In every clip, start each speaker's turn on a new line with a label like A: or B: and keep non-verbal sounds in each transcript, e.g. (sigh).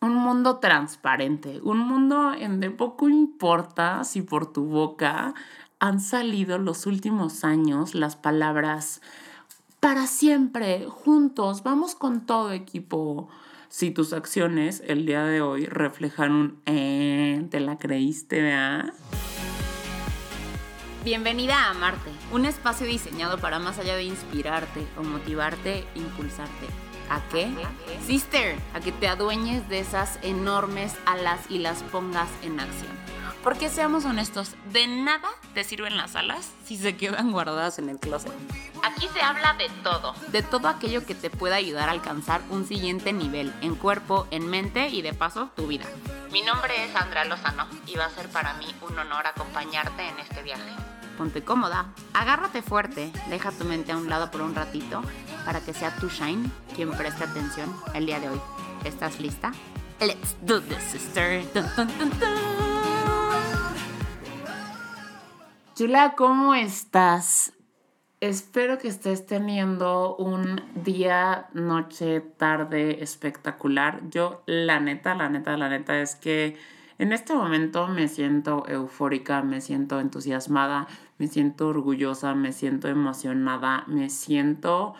A: un mundo transparente, un mundo en de poco importa si por tu boca han salido los últimos años las palabras para siempre, juntos, vamos con todo equipo. Si tus acciones el día de hoy reflejan un eh, te la creíste, ¿verdad?
B: Bienvenida a Marte, un espacio diseñado para más allá de inspirarte o motivarte, impulsarte ¿A qué? Sister, a que te adueñes de esas enormes alas y las pongas en acción. Porque seamos honestos, de nada te sirven las alas si se quedan guardadas en el closet. Aquí se habla de todo, de todo aquello que te pueda ayudar a alcanzar un siguiente nivel en cuerpo, en mente y de paso tu vida. Mi nombre es Andrea Lozano y va a ser para mí un honor acompañarte en este viaje. Ponte cómoda, agárrate fuerte, deja tu mente a un lado por un ratito para que sea tu Shine quien preste atención el día de hoy. ¿Estás lista? Let's do this, sister.
A: Chula, ¿cómo estás? Espero que estés teniendo un día, noche, tarde espectacular. Yo, la neta, la neta, la neta es que en este momento me siento eufórica, me siento entusiasmada, me siento orgullosa, me siento emocionada, me siento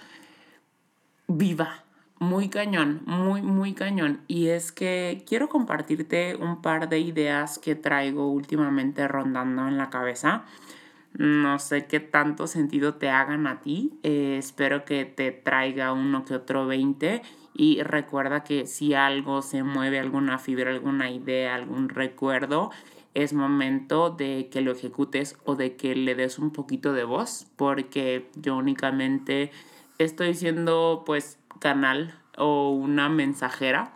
A: viva, muy cañón, muy, muy cañón. Y es que quiero compartirte un par de ideas que traigo últimamente rondando en la cabeza. No sé qué tanto sentido te hagan a ti. Eh, espero que te traiga uno que otro 20. Y recuerda que si algo se mueve, alguna fibra, alguna idea, algún recuerdo, es momento de que lo ejecutes o de que le des un poquito de voz, porque yo únicamente estoy siendo pues canal o una mensajera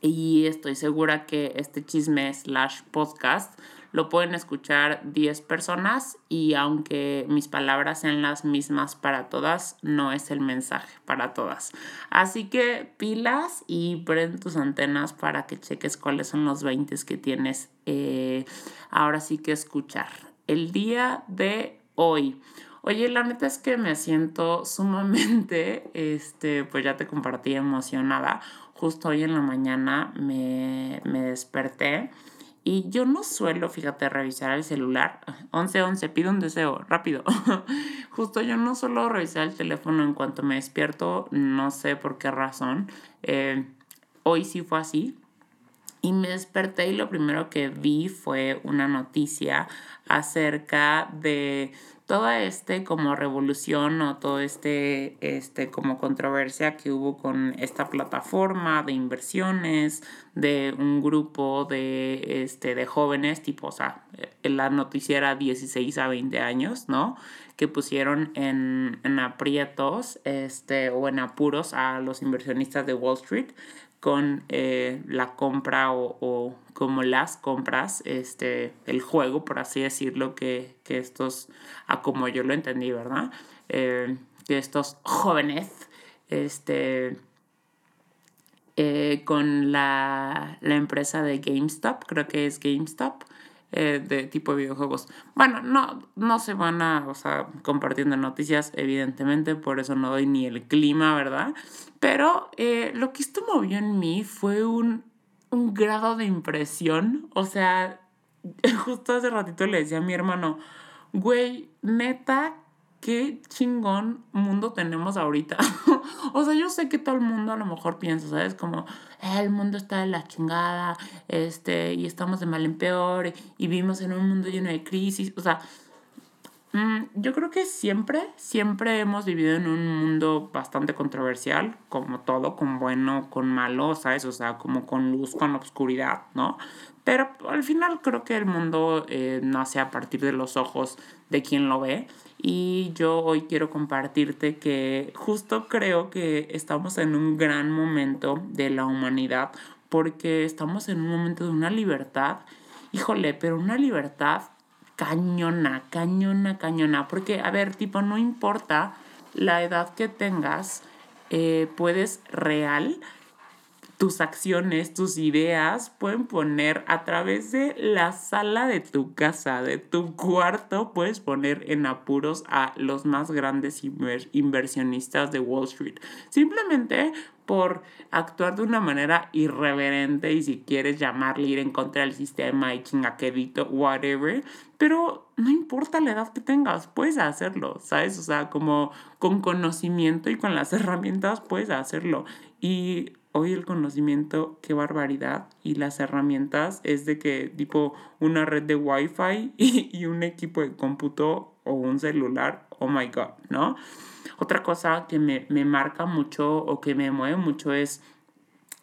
A: y estoy segura que este chisme slash podcast lo pueden escuchar 10 personas y aunque mis palabras sean las mismas para todas, no es el mensaje para todas. Así que pilas y prende tus antenas para que cheques cuáles son los 20 que tienes eh, ahora sí que escuchar. El día de hoy. Oye, la neta es que me siento sumamente, (laughs) este, pues ya te compartí emocionada. Justo hoy en la mañana me, me desperté y yo no suelo, fíjate, revisar el celular. (laughs) 1111, pido un deseo, rápido. (laughs) Justo yo no suelo revisar el teléfono en cuanto me despierto, no sé por qué razón. Eh, hoy sí fue así. Y me desperté y lo primero que vi fue una noticia acerca de toda este como revolución o todo este, este como controversia que hubo con esta plataforma de inversiones de un grupo de, este, de jóvenes, tipo, o sea, eh, la noticiera 16 a 20 años, ¿no? Que pusieron en, en aprietos este, o en apuros a los inversionistas de Wall Street con eh, la compra o, como las compras, este, el juego, por así decirlo, que, estos, a como yo lo entendí, ¿verdad? Eh, que estos jóvenes, este, eh, con la, la, empresa de GameStop, creo que es GameStop, eh, de tipo de videojuegos. Bueno, no, no se van a, o sea, compartiendo noticias, evidentemente, por eso no doy ni el clima, ¿verdad? Pero eh, lo que esto movió en mí fue un, un grado de impresión, o sea, (laughs) justo hace ratito le decía a mi hermano, güey, neta, qué chingón mundo tenemos ahorita. (laughs) o sea, yo sé que todo el mundo a lo mejor piensa, ¿sabes? Como, eh, el mundo está de la chingada, este, y estamos de mal en peor, y, y vivimos en un mundo lleno de crisis. O sea, mm, yo creo que siempre, siempre hemos vivido en un mundo bastante controversial, como todo, con bueno, con malo, ¿sabes? O sea, como con luz, con oscuridad, ¿no? Pero al final creo que el mundo eh, nace a partir de los ojos de quien lo ve. Y yo hoy quiero compartirte que justo creo que estamos en un gran momento de la humanidad porque estamos en un momento de una libertad. Híjole, pero una libertad cañona, cañona, cañona. Porque, a ver, tipo, no importa la edad que tengas, eh, puedes real tus acciones, tus ideas pueden poner a través de la sala de tu casa, de tu cuarto, puedes poner en apuros a los más grandes inversionistas de Wall Street. Simplemente por actuar de una manera irreverente y si quieres llamarle ir en contra del sistema y chingaquedito, whatever, pero no importa la edad que tengas, puedes hacerlo, ¿sabes? O sea, como con conocimiento y con las herramientas puedes hacerlo. Y hoy el conocimiento, qué barbaridad. Y las herramientas es de que tipo una red de Wi-Fi (laughs) y, un equipo de cómputo o un celular, oh my god, ¿no? Otra cosa que me, me marca mucho o que me mueve mucho es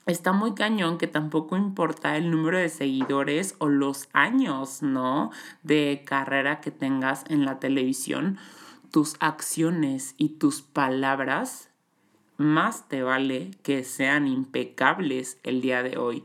A: está muy cañón que tampoco importa el número de seguidores o los años, ¿no? De carrera que tengas en la televisión, tus acciones y tus palabras más te vale que sean impecables el día de hoy,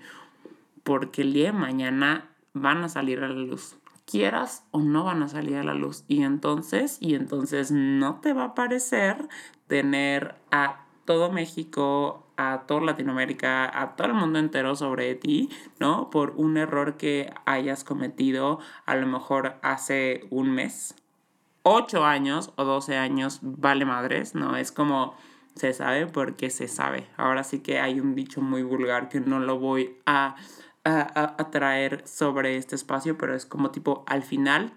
A: porque el día de mañana van a salir a la luz, quieras o no van a salir a la luz. Y entonces, y entonces no te va a parecer tener a todo México, a toda Latinoamérica, a todo el mundo entero sobre ti, ¿no? Por un error que hayas cometido a lo mejor hace un mes. ocho años o 12 años, vale madres, ¿no? Es como se sabe porque se sabe. Ahora sí que hay un dicho muy vulgar que no lo voy a, a, traer sobre este espacio, pero es como tipo al final,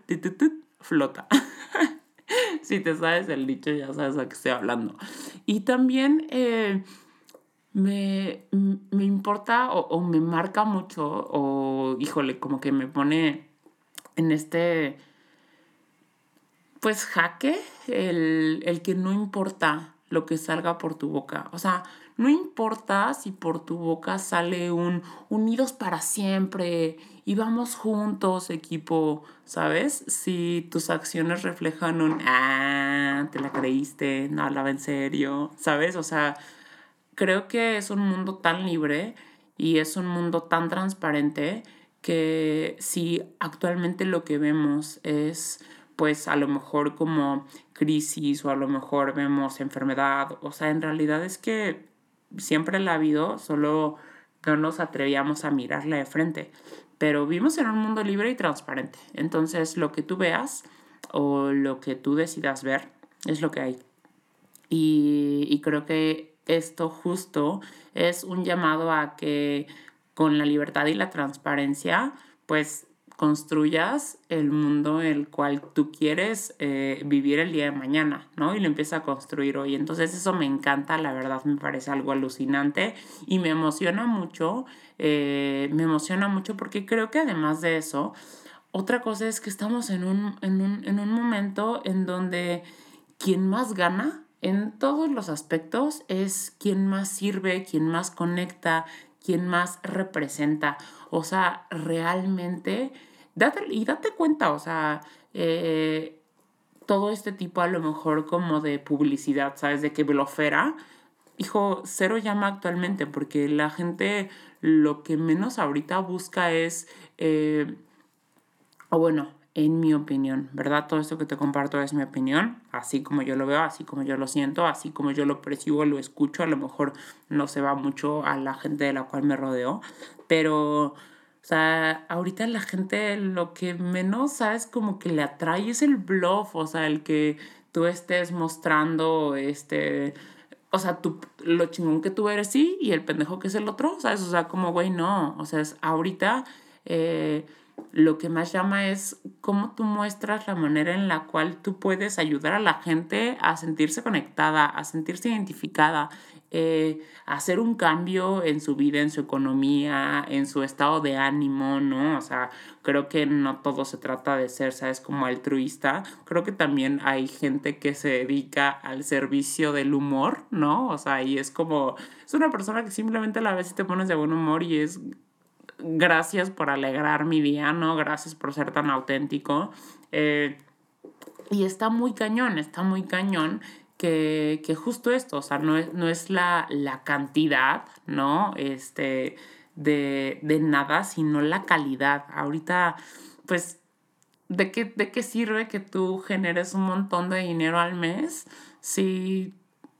A: flota. (laughs) si te sabes el dicho, ya sabes a qué estoy hablando. Y también eh, me, importa o, o, me marca mucho, o híjole, como que me pone en este, pues jaque, el, el que no importa lo que salga por tu boca. O sea, no importa si por tu boca sale un unidos para siempre y vamos juntos, equipo, ¿sabes? Si tus acciones reflejan un, ah, te la creíste, no hablaba en serio, ¿sabes? O sea, creo que es un mundo tan libre y es un mundo tan transparente que si actualmente lo que vemos es pues a lo mejor como crisis o a lo mejor vemos enfermedad. O sea, en realidad es que siempre la ha habido, solo no nos atrevíamos a mirarla de frente. Pero vivimos en un mundo libre y transparente. Entonces lo que tú veas o lo que tú decidas ver es lo que hay. Y, y creo que esto justo es un llamado a que con la libertad y la transparencia, pues construyas el mundo el cual tú quieres eh, vivir el día de mañana, ¿no? Y lo empiezas a construir hoy. Entonces eso me encanta, la verdad me parece algo alucinante y me emociona mucho, eh, me emociona mucho porque creo que además de eso, otra cosa es que estamos en un, en un, en un momento en donde quien más gana en todos los aspectos es quien más sirve, quien más conecta, quien más representa. O sea, realmente, date, y date cuenta, o sea, eh, todo este tipo a lo mejor como de publicidad, ¿sabes? De que blofera, hijo, cero llama actualmente porque la gente lo que menos ahorita busca es, eh, o bueno, en mi opinión, ¿verdad? Todo esto que te comparto es mi opinión, así como yo lo veo, así como yo lo siento, así como yo lo percibo, lo escucho, a lo mejor no se va mucho a la gente de la cual me rodeo, pero, o sea, ahorita la gente lo que menos, ¿sabes? Como que le atrae es el bluff, o sea, el que tú estés mostrando, este, o sea, tú, lo chingón que tú eres, sí, y el pendejo que es el otro, ¿sabes? O sea, como, güey, no, o sea, es ahorita... Eh, lo que más llama es cómo tú muestras la manera en la cual tú puedes ayudar a la gente a sentirse conectada, a sentirse identificada, eh, a hacer un cambio en su vida, en su economía, en su estado de ánimo, ¿no? O sea, creo que no todo se trata de ser, ¿sabes? Como altruista. Creo que también hay gente que se dedica al servicio del humor, ¿no? O sea, y es como, es una persona que simplemente a la vez te pones de buen humor y es gracias por alegrar mi día, ¿no? Gracias por ser tan auténtico. Eh, y está muy cañón, está muy cañón que, justo esto, o sea, no es, no es la, la cantidad, ¿no? Este, de, de, nada, sino la calidad. Ahorita, pues, ¿de qué, ¿de qué sirve que tú generes un montón de dinero al mes si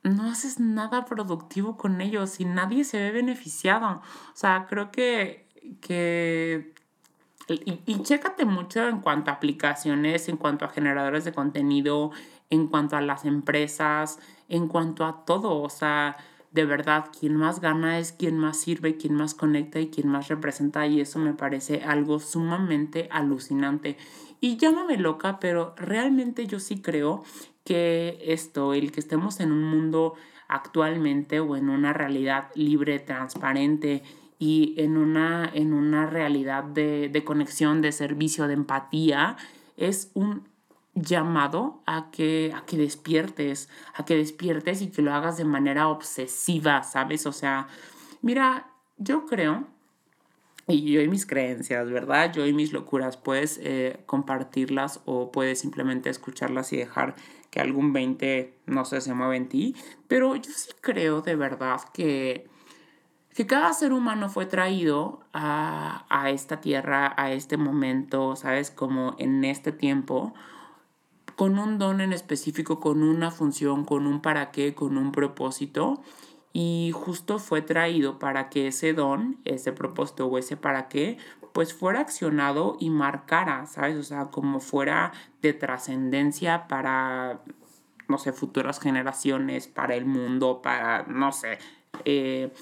A: no haces nada productivo con ellos y nadie se ve beneficiado. O sea, creo que, que y, y chécate mucho en cuanto a aplicaciones, en cuanto a generadores de contenido, en cuanto a las empresas, en cuanto a todo. O sea, de verdad, quien más gana es quien más sirve, quien más conecta y quien más representa. Y eso me parece algo sumamente alucinante. Y llámame loca, pero realmente yo sí creo que esto, el que estemos en un mundo actualmente o en una realidad libre, transparente y en una, en una realidad de, de conexión, de servicio, de empatía, es un llamado a que, a que despiertes, a que despiertes y que lo hagas de manera obsesiva, ¿sabes? O sea, mira, yo creo, y yo y mis creencias, ¿verdad? Yo y mis locuras, puedes eh, compartirlas o puedes simplemente escucharlas y dejar que algún 20, no sé, se mueva en ti, pero yo sí creo de verdad que que cada ser humano fue traído a, a, esta tierra, a este momento, ¿sabes? Como en este tiempo, con un don en específico, con una función, con un para qué, con un propósito. Y justo fue traído para que ese don, ese propósito o ese para qué, pues fuera accionado y marcara, ¿sabes? O sea, como fuera de trascendencia para, no sé, futuras generaciones, para el mundo, para, no sé, eh,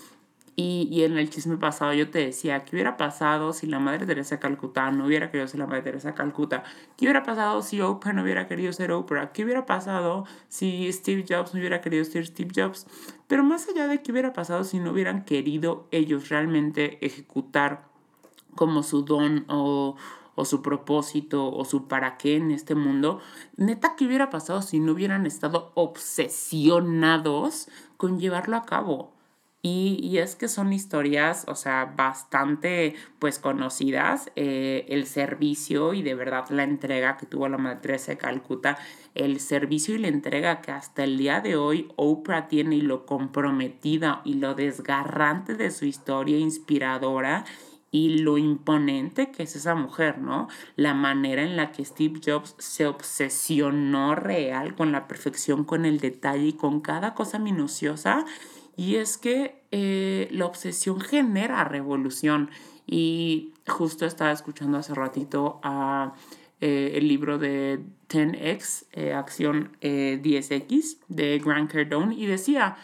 A: y, y, en el chisme pasado yo te decía, ¿qué hubiera pasado si la Madre Teresa de Calcuta no hubiera querido ser la Madre Teresa de Calcuta? ¿Qué hubiera pasado si Oprah no hubiera querido ser Oprah? ¿Qué hubiera pasado si Steve Jobs no hubiera querido ser Steve Jobs? Pero más allá de qué hubiera pasado si no hubieran querido ellos realmente ejecutar como su don o, o su propósito o su para qué en este mundo, neta, ¿qué hubiera pasado si no hubieran estado obsesionados con llevarlo a cabo? Y, y, es que son historias, o sea, bastante pues conocidas. Eh, el servicio y de verdad la entrega que tuvo la Teresa de Calcuta, el servicio y la entrega que hasta el día de hoy Oprah tiene y lo comprometida y lo desgarrante de su historia inspiradora y lo imponente que es esa mujer, ¿no? La manera en la que Steve Jobs se obsesionó real con la perfección, con el detalle y con cada cosa minuciosa y es que eh, la obsesión genera revolución. Y justo estaba escuchando hace ratito a, eh, el libro de 10X, eh, Acción 10X, de Grant Cardone, y decía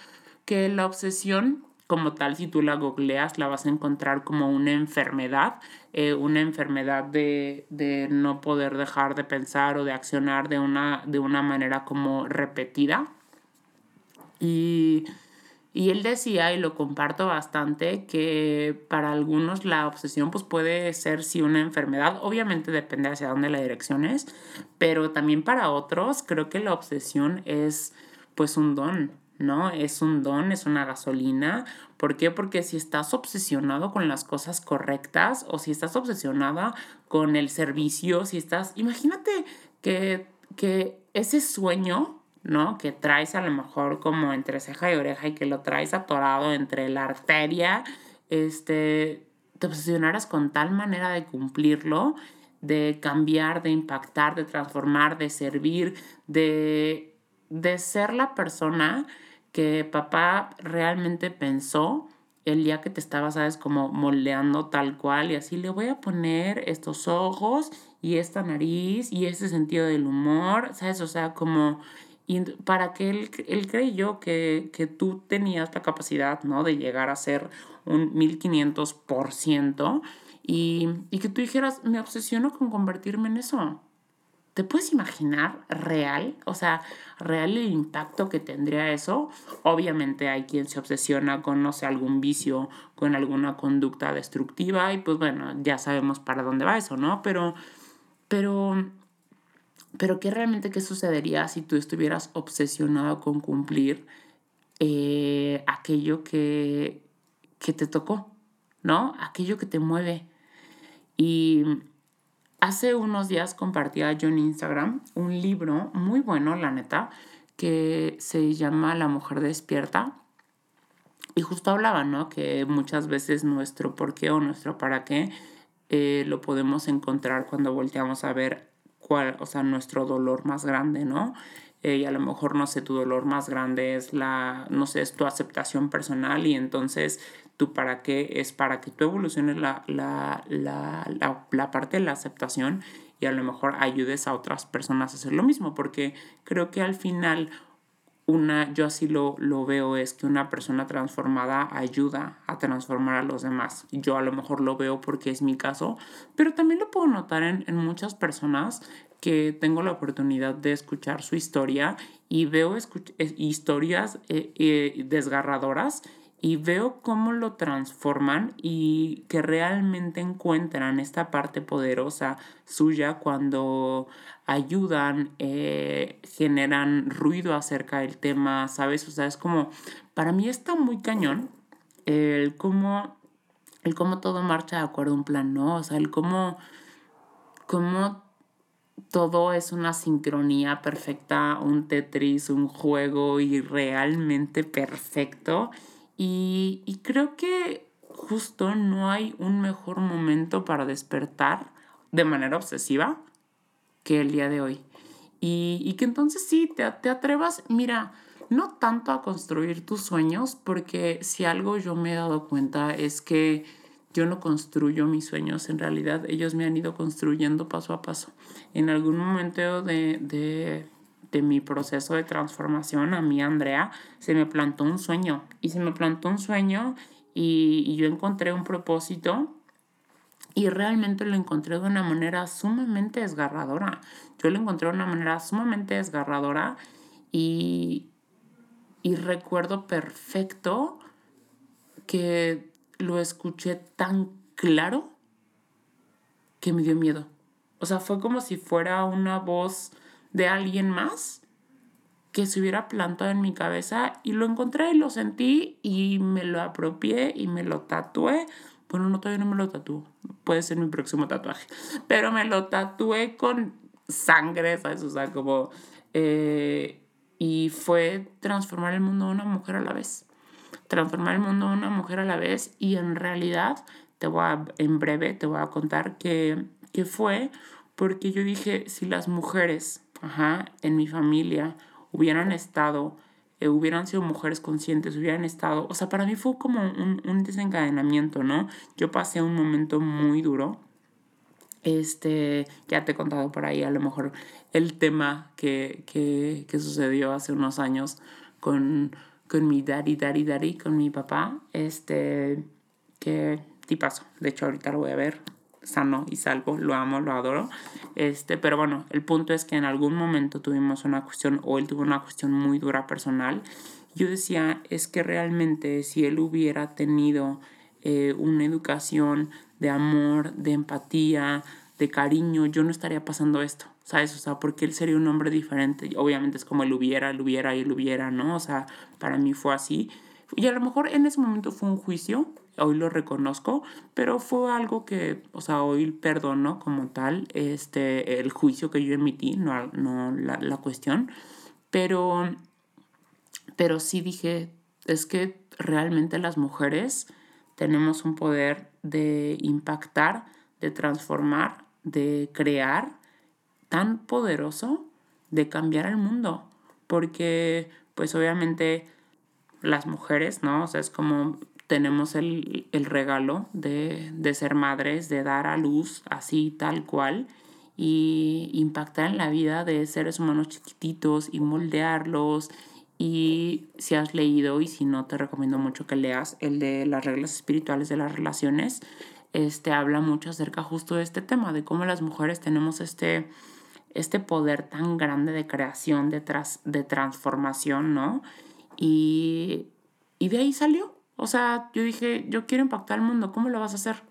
A: que la obsesión como tal, si tú la googleas, la vas a encontrar como una enfermedad, una enfermedad de, de, no poder dejar de pensar o de accionar de una, de una manera como repetida. Y y él decía, y lo comparto bastante, que para algunos la obsesión pues puede ser sí una enfermedad, obviamente depende hacia dónde la dirección es, pero también para otros creo que la obsesión es pues un don, ¿no? Es un don, es una gasolina. ¿Por qué? Porque si estás obsesionado con las cosas correctas o si estás obsesionada con el servicio, si estás, imagínate que, que ese sueño ¿no? Que traes a lo mejor como entre ceja y oreja y que lo traes atorado entre la arteria, este, te obsesionaras con tal manera de cumplirlo, de cambiar, de impactar, de transformar, de servir, de, de ser la persona que papá realmente pensó el día que te estaba, sabes, como moldeando tal cual y así le voy a poner estos ojos y esta nariz y este sentido del humor, ¿sabes? O sea, como y para que él, él creyó que, que tú tenías la capacidad, ¿no? De llegar a ser un 1500% y, y que tú dijeras, me obsesiono con convertirme en eso. ¿Te puedes imaginar real? O sea, real el impacto que tendría eso. Obviamente hay quien se obsesiona con, no sé, algún vicio, con alguna conducta destructiva y pues bueno, ya sabemos para dónde va eso, ¿no? Pero, pero pero ¿qué realmente qué sucedería si tú estuvieras obsesionado con cumplir eh, aquello que, que te tocó, ¿no? Aquello que te mueve. Y hace unos días compartía yo en Instagram un libro muy bueno, la neta, que se llama La mujer despierta. Y justo hablaba, ¿no? Que muchas veces nuestro por qué o nuestro para qué eh, lo podemos encontrar cuando volteamos a ver o sea, nuestro dolor más grande, ¿no? eh, y a lo mejor, no sé, tu dolor más grande es la, no sé, es tu aceptación personal y entonces tú para qué es para que tú evoluciones la, la, la, la parte de la aceptación y a lo mejor ayudes a otras personas a hacer lo mismo, porque creo que al final una, yo así lo, lo veo, es que una persona transformada ayuda a transformar a los demás. Yo a lo mejor lo veo porque es mi caso, pero también lo puedo notar en, en muchas personas que tengo la oportunidad de escuchar su historia y veo historias eh, eh, desgarradoras y veo cómo lo transforman y que realmente encuentran esta parte poderosa suya cuando ayudan, eh, generan ruido acerca del tema, ¿sabes? O sea, es como, para mí está muy cañón el cómo, el cómo todo marcha de acuerdo a un plan, ¿no? O sea, el cómo, cómo todo es una sincronía perfecta, un Tetris, un juego y realmente perfecto y, creo que justo no hay un mejor momento para despertar de manera obsesiva que el día de hoy. Y, que entonces sí, te, te atrevas, mira, no tanto a construir tus sueños, porque si algo yo me he dado cuenta es que yo no construyo mis sueños, en realidad ellos me han ido construyendo paso a paso. En algún momento de, de mi proceso de transformación, a mí, Andrea, se me plantó un sueño. Y se me plantó un sueño y, yo encontré un propósito y realmente lo encontré de una manera sumamente desgarradora. Yo lo encontré de una manera sumamente desgarradora y, y recuerdo perfecto que lo escuché tan claro que me dio miedo. O sea, fue como si fuera una voz de alguien más que se hubiera plantado en mi cabeza y lo encontré y lo sentí y me lo apropié y me lo tatué. Bueno, no todavía no me lo tatúo, puede ser mi próximo tatuaje, pero me lo tatué con sangre, ¿sabes? O sea, como... Eh, y fue transformar el mundo de una mujer a la vez. Transformar el mundo de una mujer a la vez y en realidad, te voy a, en breve te voy a contar que, que fue porque yo dije, si las mujeres ajá, en mi familia hubieran estado, eh, hubieran sido mujeres conscientes, hubieran estado, o sea, para mí fue como un, un desencadenamiento, ¿no? Yo pasé un momento muy duro. Este, ya te he contado por ahí a lo mejor el tema que, que, que sucedió hace unos años con, con mi daddy, daddy, daddy, con mi papá. Este, que tipazo. De hecho, ahorita lo voy a ver sano y salvo, lo amo, lo adoro. Este, pero bueno, el punto es que en algún momento tuvimos una cuestión, o él tuvo una cuestión muy dura personal. Yo decía, es que realmente si él hubiera tenido eh, una educación de amor, de empatía, de cariño, yo no estaría pasando esto, ¿sabes? O sea, porque él sería un hombre diferente. Obviamente es como él hubiera, él hubiera y él hubiera, ¿no? O sea, para mí fue así. Y a lo mejor en ese momento fue un juicio, hoy lo reconozco, pero fue algo que, o sea, hoy perdono como tal este, el juicio que yo emití, no, no la, la cuestión, pero, pero sí dije, es que realmente las mujeres tenemos un poder de impactar, de transformar, de crear tan poderoso de cambiar el mundo, porque pues obviamente las mujeres, ¿no? O sea, es como tenemos el, regalo de, ser madres, de dar a luz así tal cual y impactar en la vida de seres humanos chiquititos y moldearlos. Y si has leído y si no, te recomiendo mucho que leas el de las reglas espirituales de las relaciones. Este habla mucho acerca justo de este tema, de cómo las mujeres tenemos este, este poder tan grande de creación, de, de transformación, ¿no? Y, y de ahí salió, o sea, yo dije, yo quiero impactar al mundo, ¿cómo lo vas a hacer?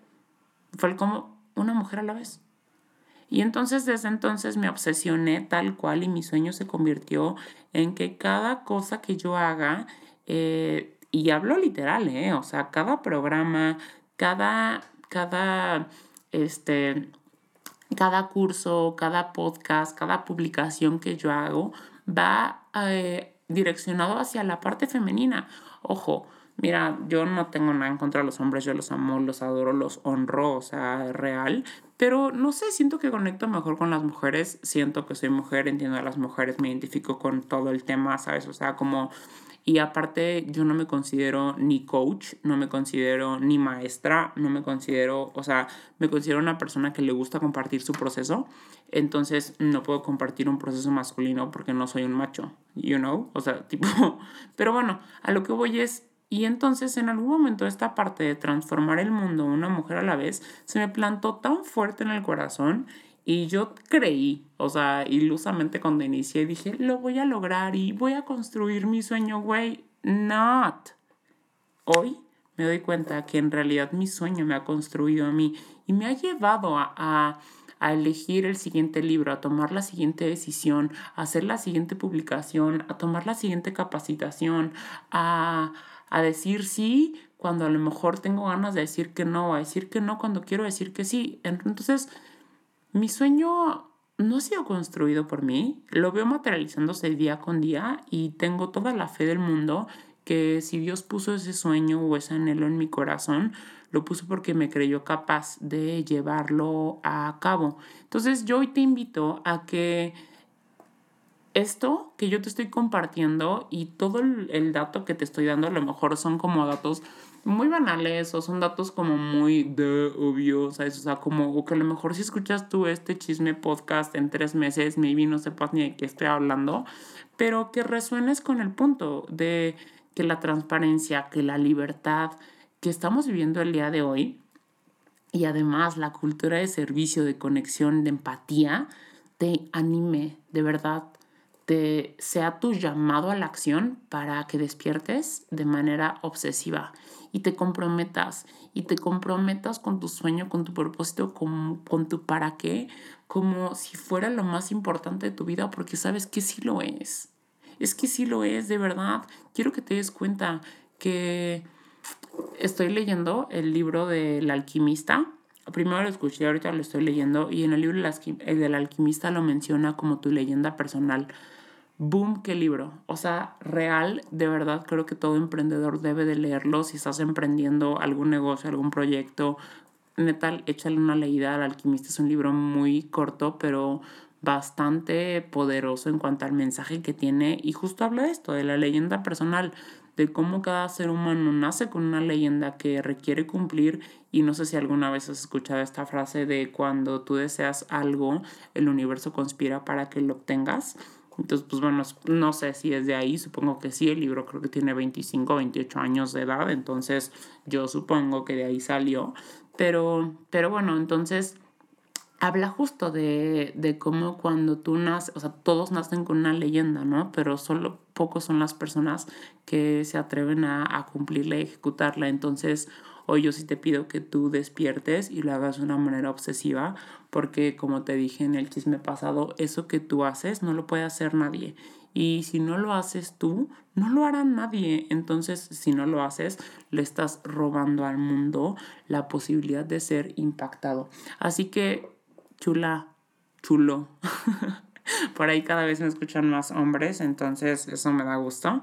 A: Fue como una mujer a la vez. Y entonces desde entonces me obsesioné tal cual y mi sueño se convirtió en que cada cosa que yo haga, eh, y hablo literal, ¿eh? O sea, cada programa, cada, cada, este, cada curso, cada podcast, cada publicación que yo hago va eh, direccionado hacia la parte femenina. Ojo, Mira, yo no tengo nada en contra de los hombres, yo los amo, los adoro, los honro, o sea, real. Pero no sé, siento que conecto mejor con las mujeres, siento que soy mujer, entiendo a las mujeres, me identifico con todo el tema, ¿sabes? O sea, como... Y aparte, yo no me considero ni coach, no me considero ni maestra, no me considero, o sea, me considero una persona que le gusta compartir su proceso. Entonces, no puedo compartir un proceso masculino porque no soy un macho, you know? O sea, (laughs) tipo, pero bueno, a lo que voy es, y entonces en algún momento esta parte de transformar el mundo una mujer a la vez se me plantó tan fuerte en el corazón y yo creí, o sea, ilusamente cuando inicié dije, lo voy a lograr y voy a construir mi sueño, güey, not. Hoy me doy cuenta que en realidad mi sueño me ha construido a mí y me ha llevado a, a, a elegir el siguiente libro, a tomar la siguiente decisión, a hacer la siguiente publicación, a tomar la siguiente capacitación, a a decir sí cuando a lo mejor tengo ganas de decir que no, a decir que no cuando quiero decir que sí. Entonces, mi sueño no ha sido construido por mí, lo veo materializándose día con día y tengo toda la fe del mundo que si Dios puso ese sueño o ese anhelo en mi corazón, lo puso porque me creyó capaz de llevarlo a cabo. Entonces yo hoy te invito a que esto que yo te estoy compartiendo y todo el, dato que te estoy dando a lo mejor son como datos muy banales o son datos como muy de obvio, ¿sabes? O sea, como que a lo mejor si escuchas tú este chisme podcast en tres meses, maybe no sepas ni de qué estoy hablando, pero que resuenes con el punto de que la transparencia, que la libertad que estamos viviendo el día de hoy y además la cultura de servicio, de conexión, de empatía, te anime de verdad sea tu llamado a la acción para que despiertes de manera obsesiva y te comprometas y te comprometas con tu sueño, con tu propósito, con, con tu para qué, como si fuera lo más importante de tu vida, porque sabes que sí lo es. Es que sí lo es, de verdad. Quiero que te des cuenta que estoy leyendo el libro del alquimista. Primero lo escuché, ahorita lo estoy leyendo y en el libro del alquimista lo menciona como tu leyenda personal boom, qué libro. O sea, real, de verdad creo que todo emprendedor debe de leerlo. Si estás emprendiendo algún negocio, algún proyecto, neta, échale una leída al alquimista. Es un libro muy corto, pero bastante poderoso en cuanto al mensaje que tiene. Y justo habla de esto, de la leyenda personal, de cómo cada ser humano nace con una leyenda que requiere cumplir. Y no sé si alguna vez has escuchado esta frase de cuando tú deseas algo, el universo conspira para que lo obtengas. Entonces, pues bueno, no sé si es de ahí, supongo que sí, el libro creo que tiene 25, 28 años de edad, entonces yo supongo que de ahí salió. Pero, pero bueno, entonces habla justo de, de cómo cuando tú naces, o sea, todos nacen con una leyenda, ¿no? Pero solo pocos son las personas que se atreven a, a cumplirla y ejecutarla. Entonces, Hoy yo sí te pido que tú despiertes y lo hagas de una manera obsesiva, porque como te dije en el chisme pasado, eso que tú haces no lo puede hacer nadie. Y si no lo haces tú, no lo hará nadie. Entonces, si no lo haces, le estás robando al mundo la posibilidad de ser impactado. Así que, chula, chulo. (laughs) Por ahí cada vez me escuchan más hombres, entonces eso me da gusto.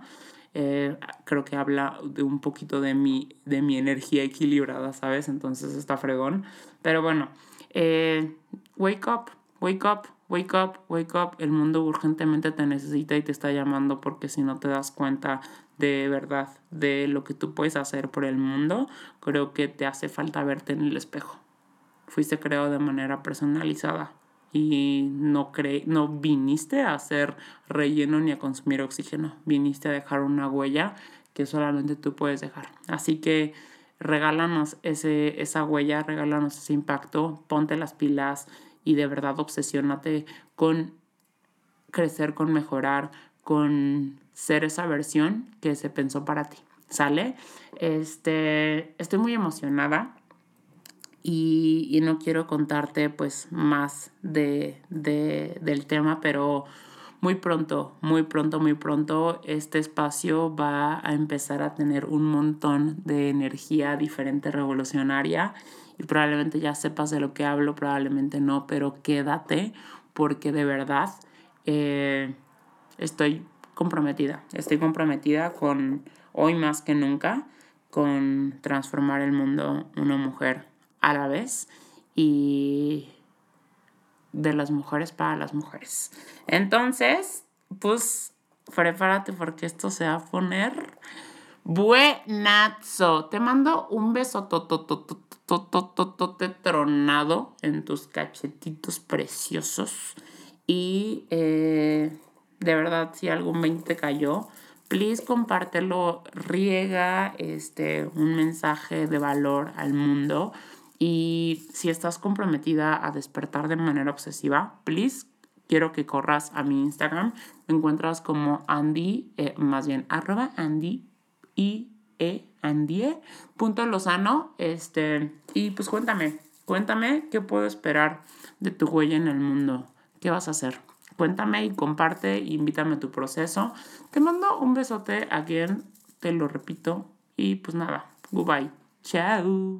A: Eh, creo que habla de un poquito de mi, de mi energía equilibrada, ¿sabes? Entonces está fregón. Pero bueno, eh, wake up, wake up, wake up, wake up. El mundo urgentemente te necesita y te está llamando porque si no te das cuenta de verdad de lo que tú puedes hacer por el mundo, creo que te hace falta verte en el espejo. Fuiste creado de manera personalizada y no, cre no viniste a hacer relleno ni a consumir oxígeno, viniste a dejar una huella que solamente tú puedes dejar. Así que regálanos ese, esa huella, regálanos ese impacto, ponte las pilas y de verdad obsesiónate con crecer, con mejorar, con ser esa versión que se pensó para ti. ¿Sale? Este, estoy muy emocionada y, no quiero contarte pues más de, del tema, pero muy pronto, muy pronto, muy pronto este espacio va a empezar a tener un montón de energía diferente, revolucionaria y probablemente ya sepas de lo que hablo, probablemente no, pero quédate porque de verdad eh, estoy comprometida, estoy comprometida con hoy más que nunca con transformar el mundo una mujer vez y de las mujeres para las mujeres. Entonces, pues prepárate porque esto se va a poner buenazo. Te mando un beso tronado en tus cachetitos preciosos. Y de verdad, si algún 20 cayó, please compártelo, riega este, un mensaje de valor al mundo. Y si estás comprometida a despertar de manera obsesiva, please quiero que corras a mi Instagram. Me encuentras como Andy, eh, más bien arroba Andy y e Andie punto Lozano. Este, y pues cuéntame, cuéntame qué puedo esperar de tu huella en el mundo. ¿Qué vas a hacer? Cuéntame y comparte, invítame a tu proceso. Te mando un besote a quien te lo repito. Y pues nada, goodbye. Chao.